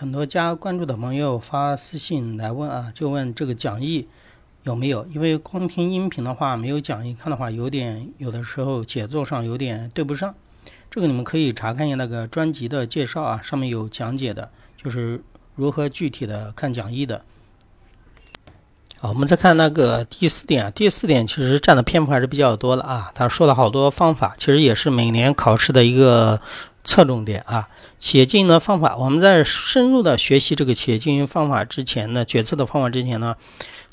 很多加关注的朋友发私信来问啊，就问这个讲义有没有？因为光听音频的话，没有讲义看的话，有点有的时候节奏上有点对不上。这个你们可以查看一下那个专辑的介绍啊，上面有讲解的，就是如何具体的看讲义的。好，我们再看那个第四点，第四点其实占的篇幅还是比较多的啊。他说了好多方法，其实也是每年考试的一个。侧重点啊，企业经营的方法。我们在深入的学习这个企业经营方法之前呢，决策的方法之前呢，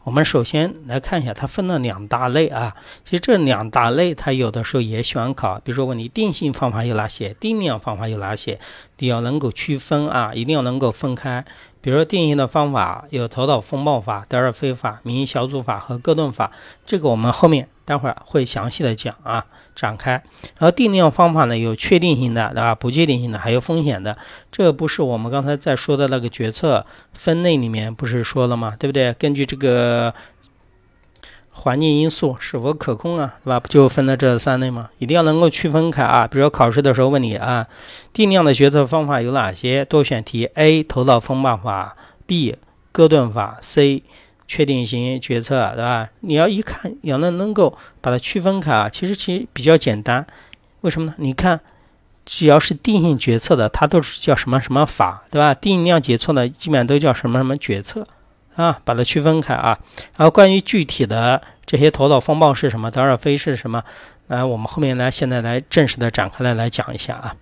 我们首先来看一下，它分了两大类啊。其实这两大类，它有的时候也喜欢考，比如说问你定性方法有哪些，定量方法有哪些，你要能够区分啊，一定要能够分开。比如说定性的方法有头脑风暴法、德尔菲法、民营小组法和戈顿法，这个我们后面。待会儿会详细的讲啊，展开。然后定量方法呢，有确定性的，对吧？不确定性的，还有风险的。这不是我们刚才在说的那个决策分类里面不是说了吗？对不对？根据这个环境因素是否可控啊，对吧？不就分了这三类吗？一定要能够区分开啊。比如说考试的时候问你啊，定量的决策方法有哪些？多选题：A. 头脑风暴法；B. 哥顿法；C. 确定型决策，对吧？你要一看，要能能够把它区分开啊，其实其实比较简单。为什么呢？你看，只要是定性决策的，它都是叫什么什么法，对吧？定量决策的，基本上都叫什么什么决策啊，把它区分开啊。然后关于具体的这些头脑风暴是什么，德尔菲是什么，来，我们后面来现在来正式的展开来来讲一下啊。